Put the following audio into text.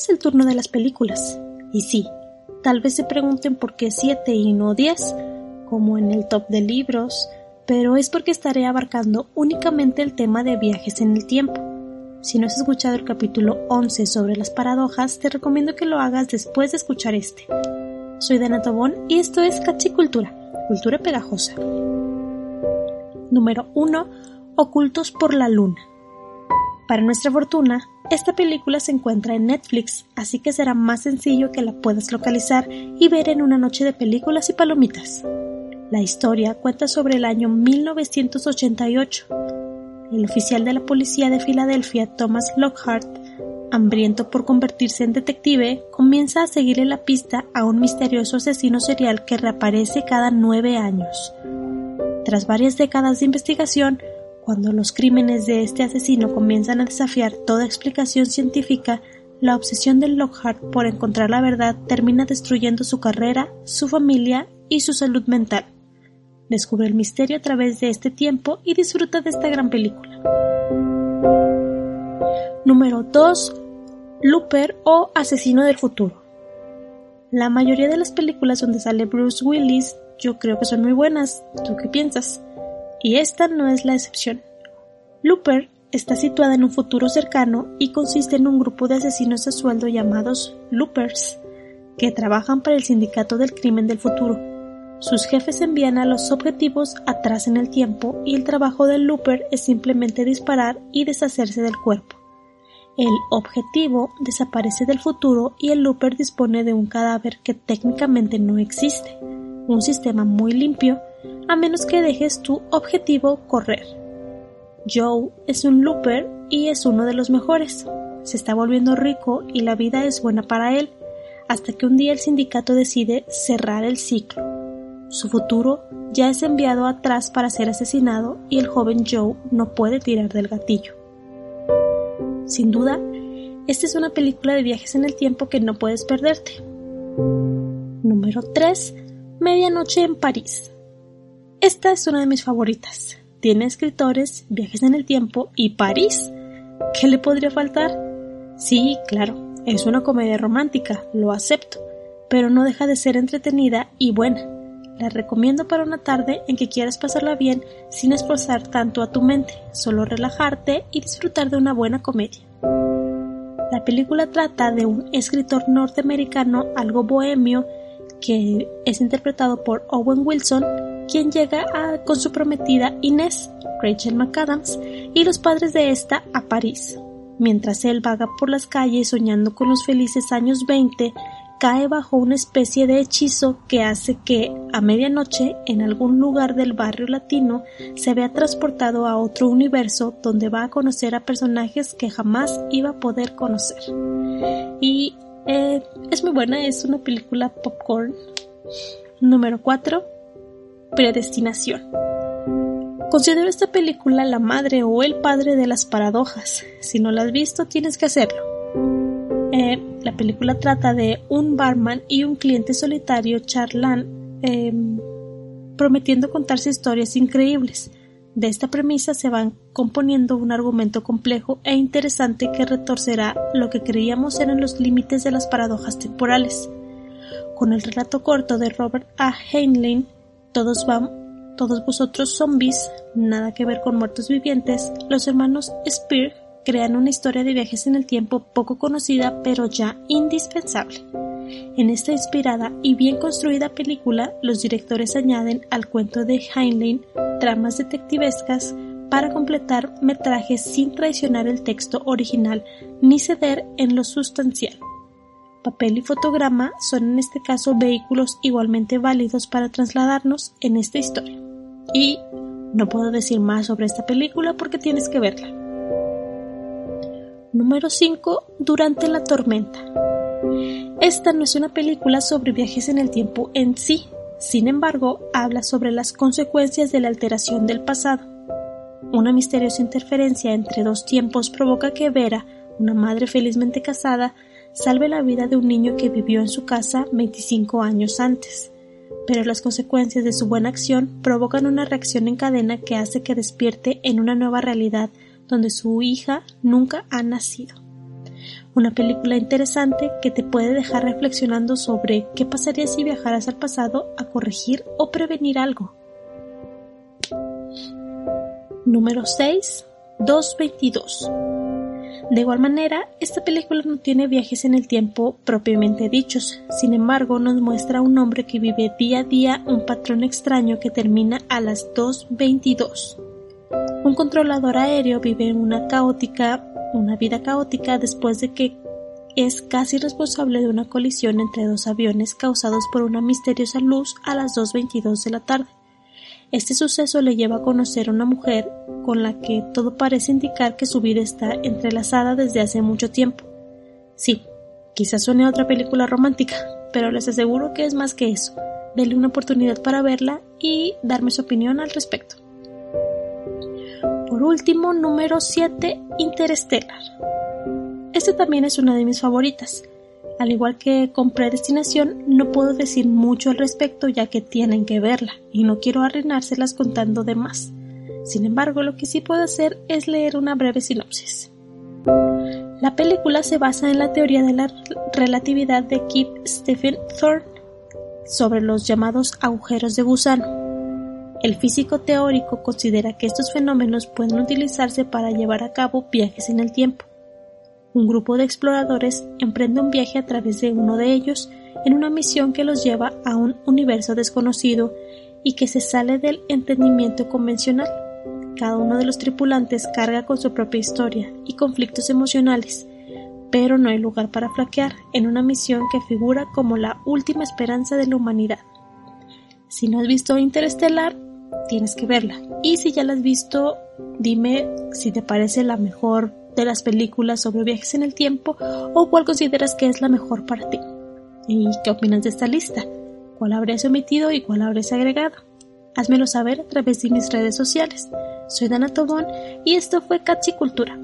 es el turno de las películas. Y sí, tal vez se pregunten por qué 7 y no 10, como en el top de libros, pero es porque estaré abarcando únicamente el tema de viajes en el tiempo. Si no has escuchado el capítulo 11 sobre las paradojas, te recomiendo que lo hagas después de escuchar este. Soy Dana Tobón y esto es Cachicultura, cultura pegajosa. Número 1. Ocultos por la luna. Para nuestra fortuna, esta película se encuentra en Netflix, así que será más sencillo que la puedas localizar y ver en una noche de películas y palomitas. La historia cuenta sobre el año 1988. El oficial de la policía de Filadelfia, Thomas Lockhart, hambriento por convertirse en detective, comienza a seguirle la pista a un misterioso asesino serial que reaparece cada nueve años. Tras varias décadas de investigación, cuando los crímenes de este asesino comienzan a desafiar toda explicación científica, la obsesión de Lockhart por encontrar la verdad termina destruyendo su carrera, su familia y su salud mental. Descubre el misterio a través de este tiempo y disfruta de esta gran película. Número 2. Looper o Asesino del Futuro. La mayoría de las películas donde sale Bruce Willis yo creo que son muy buenas. ¿Tú qué piensas? Y esta no es la excepción. Looper está situada en un futuro cercano y consiste en un grupo de asesinos a sueldo llamados Loopers, que trabajan para el sindicato del crimen del futuro. Sus jefes envían a los objetivos atrás en el tiempo y el trabajo del Looper es simplemente disparar y deshacerse del cuerpo. El objetivo desaparece del futuro y el Looper dispone de un cadáver que técnicamente no existe, un sistema muy limpio a menos que dejes tu objetivo correr. Joe es un looper y es uno de los mejores. Se está volviendo rico y la vida es buena para él, hasta que un día el sindicato decide cerrar el ciclo. Su futuro ya es enviado atrás para ser asesinado y el joven Joe no puede tirar del gatillo. Sin duda, esta es una película de viajes en el tiempo que no puedes perderte. Número 3. Medianoche en París. Esta es una de mis favoritas. Tiene escritores, viajes en el tiempo y París. ¿Qué le podría faltar? Sí, claro, es una comedia romántica, lo acepto, pero no deja de ser entretenida y buena. La recomiendo para una tarde en que quieras pasarla bien sin esforzar tanto a tu mente, solo relajarte y disfrutar de una buena comedia. La película trata de un escritor norteamericano algo bohemio que es interpretado por Owen Wilson quien llega con su prometida Inés, Rachel McAdams, y los padres de esta a París. Mientras él vaga por las calles soñando con los felices años 20, cae bajo una especie de hechizo que hace que, a medianoche, en algún lugar del barrio latino, se vea transportado a otro universo donde va a conocer a personajes que jamás iba a poder conocer. Y eh, es muy buena, es una película popcorn. Número 4 predestinación. Considero esta película la madre o el padre de las paradojas. Si no la has visto, tienes que hacerlo. Eh, la película trata de un barman y un cliente solitario charlan em, prometiendo contarse historias increíbles. De esta premisa se van componiendo un argumento complejo e interesante que retorcerá lo que creíamos eran los límites de las paradojas temporales. Con el relato corto de Robert A. Heinlein, todos todos vosotros zombies, nada que ver con muertos vivientes, los hermanos Spear crean una historia de viajes en el tiempo poco conocida pero ya indispensable. En esta inspirada y bien construida película, los directores añaden al cuento de Heinlein tramas detectivescas para completar metrajes sin traicionar el texto original ni ceder en lo sustancial. Papel y fotograma son en este caso vehículos igualmente válidos para trasladarnos en esta historia. Y no puedo decir más sobre esta película porque tienes que verla. Número 5. Durante la tormenta. Esta no es una película sobre viajes en el tiempo en sí, sin embargo, habla sobre las consecuencias de la alteración del pasado. Una misteriosa interferencia entre dos tiempos provoca que Vera, una madre felizmente casada, salve la vida de un niño que vivió en su casa 25 años antes. Pero las consecuencias de su buena acción provocan una reacción en cadena que hace que despierte en una nueva realidad donde su hija nunca ha nacido. Una película interesante que te puede dejar reflexionando sobre qué pasaría si viajaras al pasado a corregir o prevenir algo. Número 6. 222. De igual manera, esta película no tiene viajes en el tiempo propiamente dichos, sin embargo nos muestra a un hombre que vive día a día un patrón extraño que termina a las 2.22. Un controlador aéreo vive una caótica, una vida caótica después de que es casi responsable de una colisión entre dos aviones causados por una misteriosa luz a las 2.22 de la tarde. Este suceso le lleva a conocer a una mujer con la que todo parece indicar que su vida está entrelazada desde hace mucho tiempo. Sí, quizás suene a otra película romántica, pero les aseguro que es más que eso. Denle una oportunidad para verla y darme su opinión al respecto. Por último, número 7, Interstellar. Este también es una de mis favoritas. Al igual que con Predestinación, no puedo decir mucho al respecto ya que tienen que verla y no quiero arruinárselas contando de más. Sin embargo, lo que sí puedo hacer es leer una breve sinopsis. La película se basa en la teoría de la relatividad de Kip Stephen Thorne sobre los llamados agujeros de gusano. El físico teórico considera que estos fenómenos pueden utilizarse para llevar a cabo viajes en el tiempo un grupo de exploradores emprende un viaje a través de uno de ellos en una misión que los lleva a un universo desconocido y que se sale del entendimiento convencional. Cada uno de los tripulantes carga con su propia historia y conflictos emocionales, pero no hay lugar para flaquear en una misión que figura como la última esperanza de la humanidad. Si no has visto Interestelar, tienes que verla. Y si ya la has visto, dime si te parece la mejor de las películas sobre viajes en el tiempo o cuál consideras que es la mejor para ti. ¿Y qué opinas de esta lista? ¿Cuál habrías omitido y cuál habrías agregado? Házmelo saber a través de mis redes sociales. Soy Dana Tobón y esto fue Cultura.